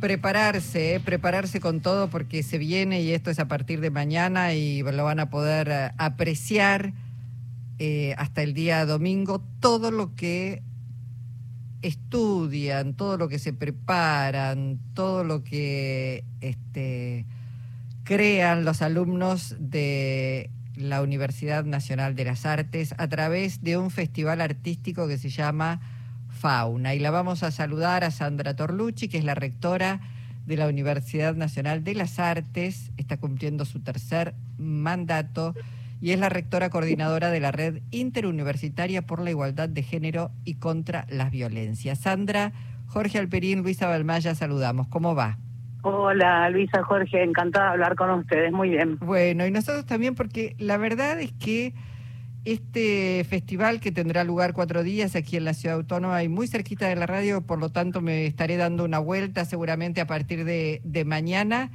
prepararse, eh, prepararse con todo porque se viene y esto es a partir de mañana y lo van a poder eh, apreciar eh, hasta el día domingo. Todo lo que estudian, todo lo que se preparan, todo lo que este, crean los alumnos de la Universidad Nacional de las Artes a través de un festival artístico que se llama Fauna. Y la vamos a saludar a Sandra Torlucci, que es la rectora de la Universidad Nacional de las Artes, está cumpliendo su tercer mandato y es la rectora coordinadora de la Red Interuniversitaria por la Igualdad de Género y contra las Violencias. Sandra, Jorge Alperín, Luisa Balmaya, saludamos. ¿Cómo va? Hola Luisa, Jorge, encantada de hablar con ustedes, muy bien. Bueno, y nosotros también porque la verdad es que este festival que tendrá lugar cuatro días aquí en la Ciudad Autónoma y muy cerquita de la radio, por lo tanto me estaré dando una vuelta seguramente a partir de, mañana,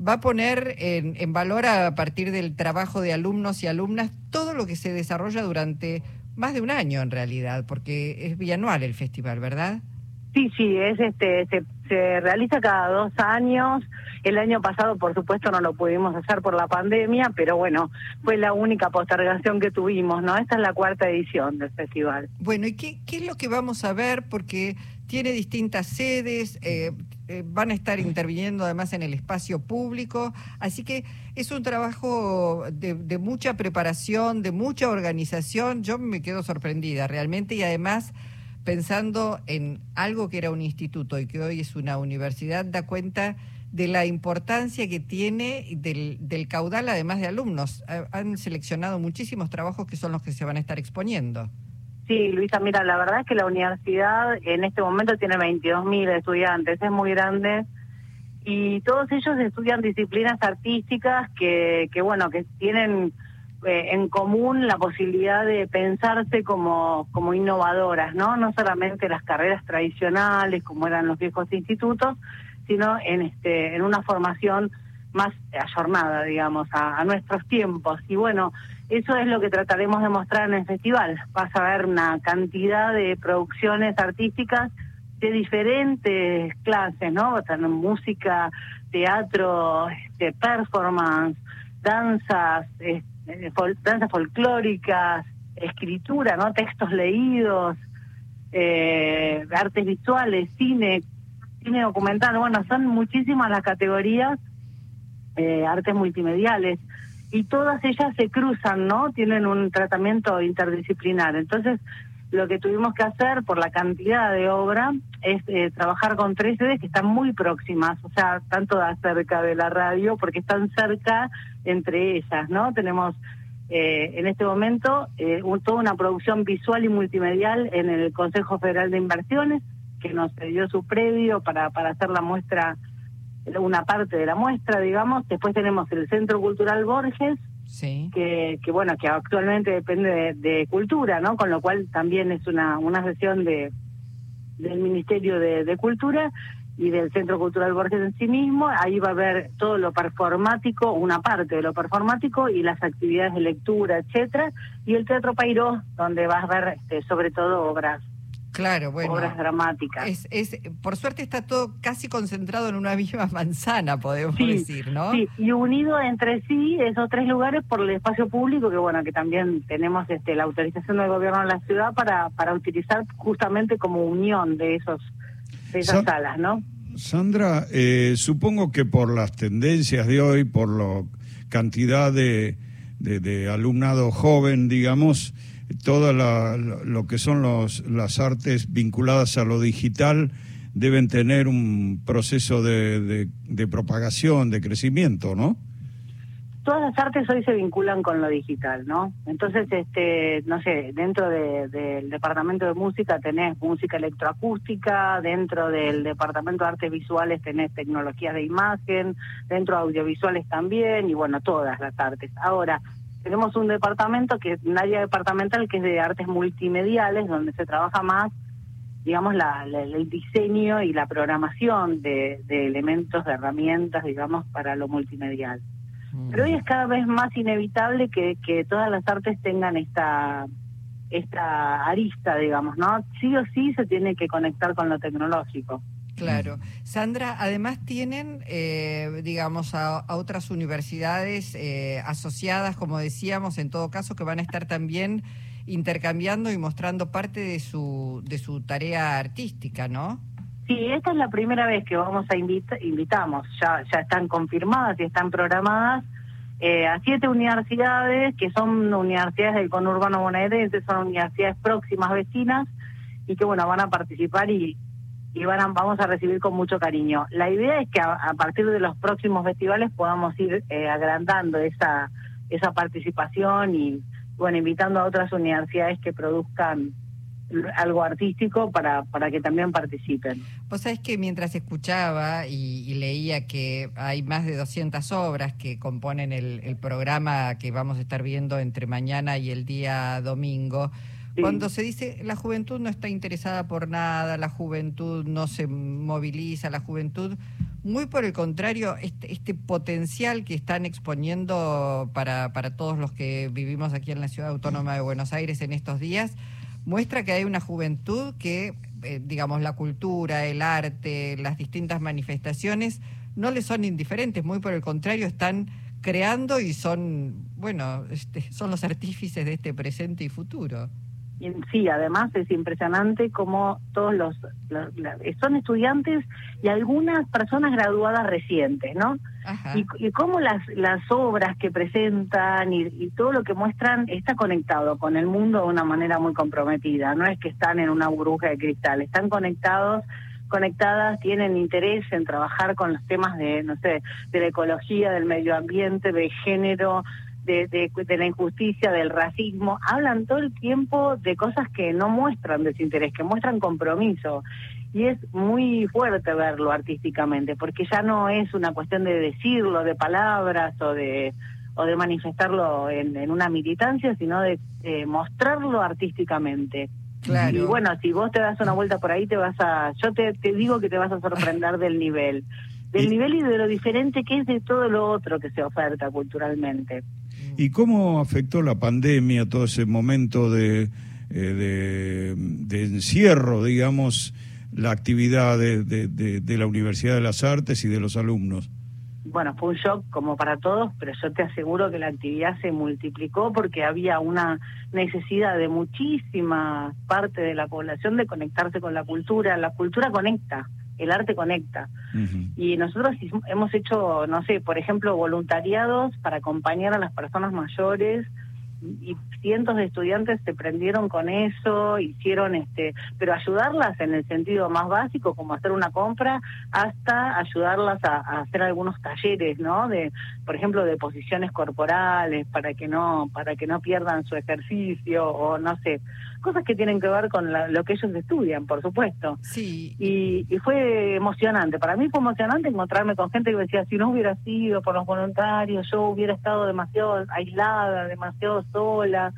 va a poner en, en, valor a partir del trabajo de alumnos y alumnas todo lo que se desarrolla durante más de un año en realidad, porque es bianual el festival, ¿verdad? Sí, sí, es este, se, se realiza cada dos años. El año pasado, por supuesto, no lo pudimos hacer por la pandemia, pero bueno, fue la única postergación que tuvimos, ¿no? Esta es la cuarta edición del festival. Bueno, ¿y qué, qué es lo que vamos a ver? Porque tiene distintas sedes, eh, eh, van a estar interviniendo además en el espacio público, así que es un trabajo de, de mucha preparación, de mucha organización. Yo me quedo sorprendida realmente y además pensando en algo que era un instituto y que hoy es una universidad, da cuenta de la importancia que tiene del, del caudal, además de alumnos. Han seleccionado muchísimos trabajos que son los que se van a estar exponiendo. Sí, Luisa, mira, la verdad es que la universidad en este momento tiene 22.000 estudiantes, es muy grande y todos ellos estudian disciplinas artísticas que, que bueno, que tienen eh, en común la posibilidad de pensarse como, como innovadoras, ¿no? No solamente las carreras tradicionales como eran los viejos institutos, sino en este en una formación más ayornada, digamos, a, nuestros tiempos. Y bueno, eso es lo que trataremos de mostrar en el festival. Vas a ver una cantidad de producciones artísticas de diferentes clases, ¿no? música, teatro, este, performance, danzas, eh, danzas folclóricas, escritura, ¿no? Textos leídos, eh, artes visuales, cine, cine documental, bueno, son muchísimas las categorías, eh, artes multimediales, y todas ellas se cruzan, ¿no? Tienen un tratamiento interdisciplinar. Entonces, lo que tuvimos que hacer por la cantidad de obra es eh, trabajar con tres sedes que están muy próximas, o sea, tanto cerca de la radio, porque están cerca entre ellas, ¿no? Tenemos eh, en este momento eh, toda una producción visual y multimedial en el Consejo Federal de Inversiones, que nos dio su predio para, para hacer la muestra, una parte de la muestra, digamos. Después tenemos el Centro Cultural Borges, sí. que, que bueno, que actualmente depende de, cultura, ¿no? Con lo cual también es una, una sesión de del Ministerio de, Cultura y del Centro Cultural Borges en sí mismo. Ahí va a haber todo lo performático, una parte de lo performático y las actividades de lectura, etcétera. Y el Teatro Pairó, donde vas a ver este, sobre todo obras Claro, bueno. Obras dramáticas. Es, es, por suerte está todo casi concentrado en una misma manzana, podemos decir, ¿no? Sí, y unido entre sí esos tres lugares por el espacio público, que bueno, que también tenemos este, la autorización del gobierno de la ciudad para, para utilizar justamente como unión de, esos, de esas salas, ¿no? Sandra, eh, supongo que por las tendencias de hoy, por la cantidad de, de, de alumnado joven, digamos, todo lo que son los, las artes vinculadas a lo digital deben tener un proceso de, de, propagación, de crecimiento, ¿no? Todas las artes hoy se vinculan con lo digital, ¿no? Entonces, este, no sé, dentro del departamento de música tenés música electroacústica, dentro del departamento de artes visuales tenés tecnologías de imagen, dentro de audiovisuales también, y bueno, todas las artes. Ahora, tenemos un departamento que es un área departamental que es de artes multimediales, donde se trabaja más, digamos, la, el diseño y la programación de, elementos, de herramientas, digamos, para lo multimedial. Mm. Pero hoy es cada vez más inevitable que, que todas las artes tengan esta esta arista, digamos, ¿no? Sí o sí se tiene que conectar con lo tecnológico. Claro. Sandra, además tienen, eh, digamos, a, otras universidades eh, asociadas, como decíamos, en todo caso, que van a estar también intercambiando y mostrando parte de su, de su tarea artística, ¿no? Sí, esta es la primera vez que vamos a invitar, invitamos, ya, ya están confirmadas y están programadas eh, a siete universidades que son universidades del conurbano bonaerense, son universidades próximas vecinas y que bueno van a participar y, y van vamos a recibir con mucho cariño. La idea es que a, partir de los próximos festivales podamos ir eh, agrandando esa, esa participación y, bueno, invitando a otras universidades que produzcan algo artístico para, para que también participen. Vos sabés que mientras escuchaba y, leía que hay más de 200 obras que componen el, el programa que vamos a estar viendo entre mañana y el día domingo, cuando se dice la juventud no está interesada por nada, la juventud no se moviliza, la juventud, muy por el contrario, este, este potencial que están exponiendo para, para todos los que vivimos aquí en la ciudad autónoma de Buenos Aires en estos días, muestra que hay una juventud que, eh, digamos, la cultura, el arte, las distintas manifestaciones no le son indiferentes, muy por el contrario, están creando y son, bueno, este, son los artífices de este presente y futuro sí, además es impresionante cómo todos los, son estudiantes y algunas personas graduadas recientes, ¿no? Y, y, cómo las, las obras que presentan y, todo lo que muestran está conectado con el mundo de una manera muy comprometida. No es que están en una burbuja de cristal, están conectados conectadas, tienen interés en trabajar con los temas de, no sé, de la ecología, del medio ambiente, de género, de, la injusticia, del racismo, hablan todo el tiempo de cosas que no muestran desinterés, que muestran compromiso. Y es muy fuerte verlo artísticamente, porque ya no es una cuestión de decirlo, de palabras o de o de manifestarlo en, una militancia, sino de, mostrarlo artísticamente. Claro. Y bueno, si vos te das una vuelta por ahí, te vas a, yo te, te digo que te vas a sorprender del nivel, del nivel y de lo diferente que es de todo lo otro que se oferta culturalmente. ¿Y cómo afectó la pandemia, todo ese momento de, eh, de, encierro, digamos, la actividad de, de, la Universidad de las Artes y de los alumnos? Bueno, fue un shock como para todos, pero yo te aseguro que la actividad se multiplicó porque había una necesidad de muchísima parte de la población de conectarse con la cultura. La cultura conecta el arte conecta. Y nosotros hemos hecho, no sé, por ejemplo, voluntariados para acompañar a las personas mayores y cientos de estudiantes se prendieron con eso, hicieron este, pero ayudarlas en el sentido más básico, como hacer una compra, hasta ayudarlas a, hacer algunos talleres, ¿no? De, por ejemplo, de posiciones corporales para que no, para que no pierdan su ejercicio o no sé, cosas que tienen que ver con lo que ellos estudian, por supuesto. Sí. Y, y fue emocionante. Para mí fue emocionante encontrarme con gente que decía, si no hubiera sido por los voluntarios, yo hubiera estado demasiado aislada, demasiado sola.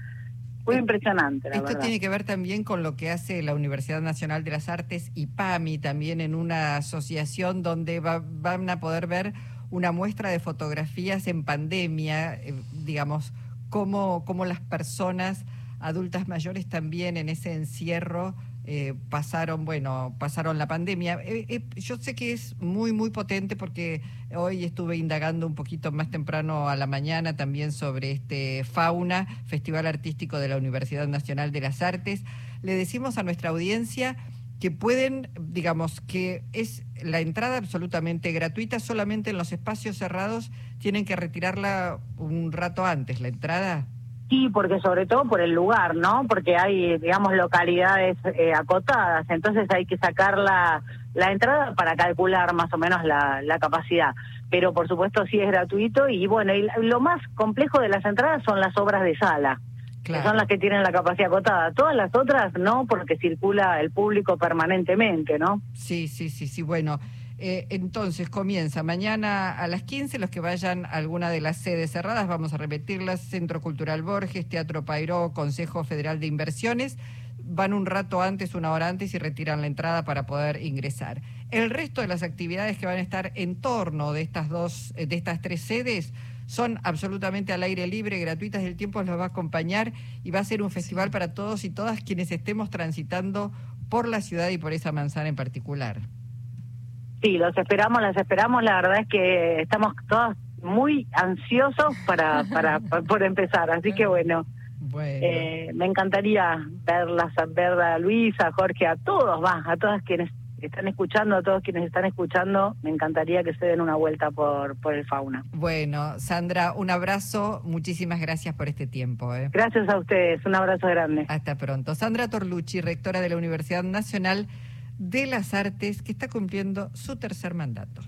Fue impresionante, la Esto tiene que ver también con lo que hace la Universidad Nacional de las Artes y PAMI, también en una asociación donde van a poder ver una muestra de fotografías en pandemia, eh, digamos, cómo, cómo las personas adultas mayores también en ese encierro eh, pasaron, bueno, pasaron la pandemia. Eh, eh, yo sé que es muy, muy potente porque hoy estuve indagando un poquito más temprano a la mañana también sobre este Fauna, Festival Artístico de la Universidad Nacional de las Artes. Le decimos a nuestra audiencia que pueden, digamos, que es la entrada absolutamente gratuita, solamente en los espacios cerrados tienen que retirarla un rato antes, la entrada. Sí, porque sobre todo por el lugar, ¿no? Porque hay, digamos, localidades eh, acotadas, entonces hay que sacar la, la entrada para calcular más o menos la, la capacidad. Pero por supuesto sí es gratuito y bueno, y lo más complejo de las entradas son las obras de sala. Que son las que tienen la capacidad acotada. Todas las otras no, porque circula el público permanentemente, ¿no? Sí, sí, sí, sí. Bueno, eh, entonces comienza mañana a las 15, los que vayan a alguna de las sedes cerradas, vamos a repetirlas, Centro Cultural Borges, Teatro Pairó, Consejo Federal de Inversiones, van un rato antes, una hora antes y retiran la entrada para poder ingresar. El resto de las actividades que van a estar en torno de estas dos, de estas tres sedes, son absolutamente al aire libre, gratuitas, el tiempo los va a acompañar y va a ser un festival para todos y todas quienes estemos transitando por la ciudad y por esa manzana en particular. Sí, los esperamos, las esperamos. La verdad es que estamos todos muy ansiosos para, para, por empezar. Así que bueno, eh, me encantaría verlas, ver a Luisa, a Jorge, a todos, va, a todas quienes están escuchando, a todos quienes están escuchando, me encantaría que se den una vuelta por, por el fauna. Bueno, Sandra, un abrazo, muchísimas gracias por este tiempo. ¿eh? Gracias a ustedes, un abrazo grande. Hasta pronto. Sandra Torlucci, rectora de la Universidad Nacional de las Artes, que está cumpliendo su tercer mandato.